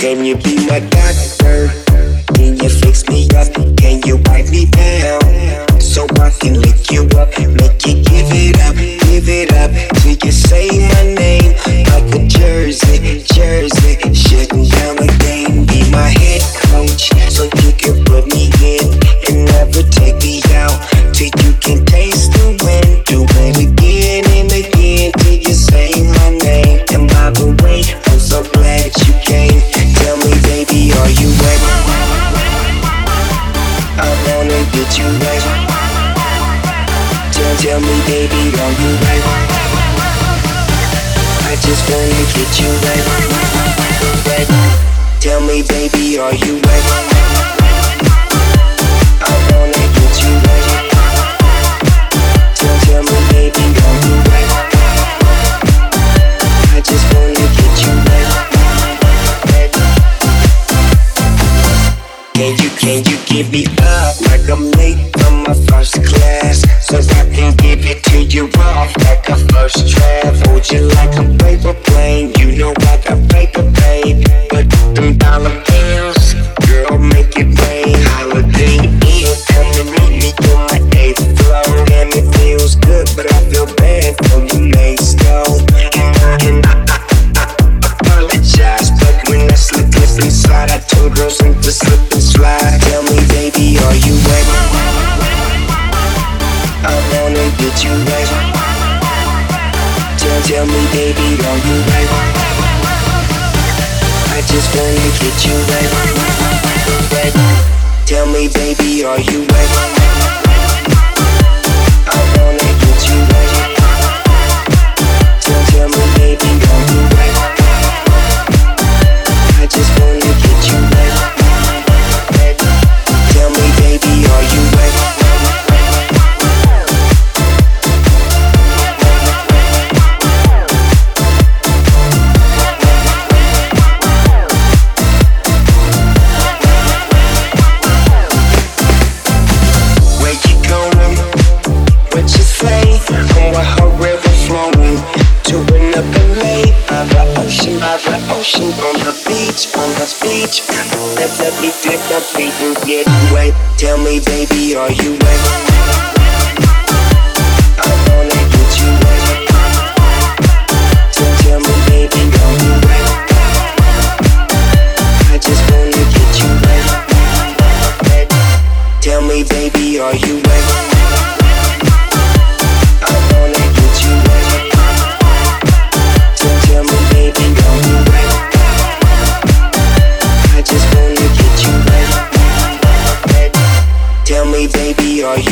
Can you be my doctor? Can you fix me up? Can you wipe me down? Tell, me, baby, are you right? I just wanna get you right. right. Tell me, baby, are you right? I wanna get you right. Tell, tell me, baby, are you right? I just wanna get you right. Can you, can you give me up like I'm late from my first to you off like a first draft. Hold you like a paper plane. You know I got paper, babe. But them dollar bills, girl, make it rain. Holiday Inn, come and meet me on my eighth floor. And it feels good, but I feel bad for you wanna get you right. Tell, tell me, baby, are you right? I just wanna get you right. right. Tell me, baby, are you right? The ocean, on the beach, on the beach. Let, let me dip my feet and get wet. Tell me, baby, are you ready? I wanna get you wet. Tell, tell me, baby, are you ready? I just wanna get you wet. wet. Tell me, baby, are you? Baby, are you